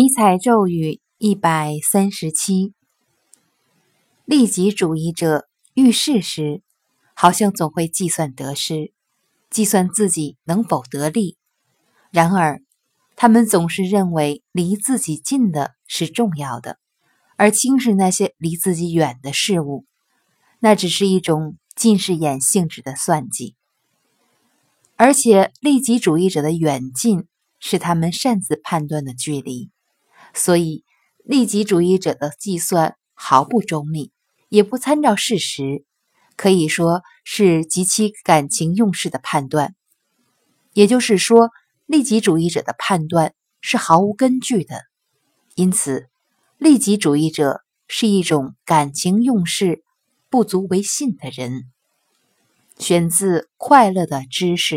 尼采咒语一百三十七：利己主义者遇事时，好像总会计算得失，计算自己能否得利；然而，他们总是认为离自己近的是重要的，而轻视那些离自己远的事物。那只是一种近视眼性质的算计。而且，利己主义者的远近是他们擅自判断的距离。所以，利己主义者的计算毫不周密，也不参照事实，可以说是极其感情用事的判断。也就是说，利己主义者的判断是毫无根据的。因此，利己主义者是一种感情用事、不足为信的人。选自《快乐的知识》。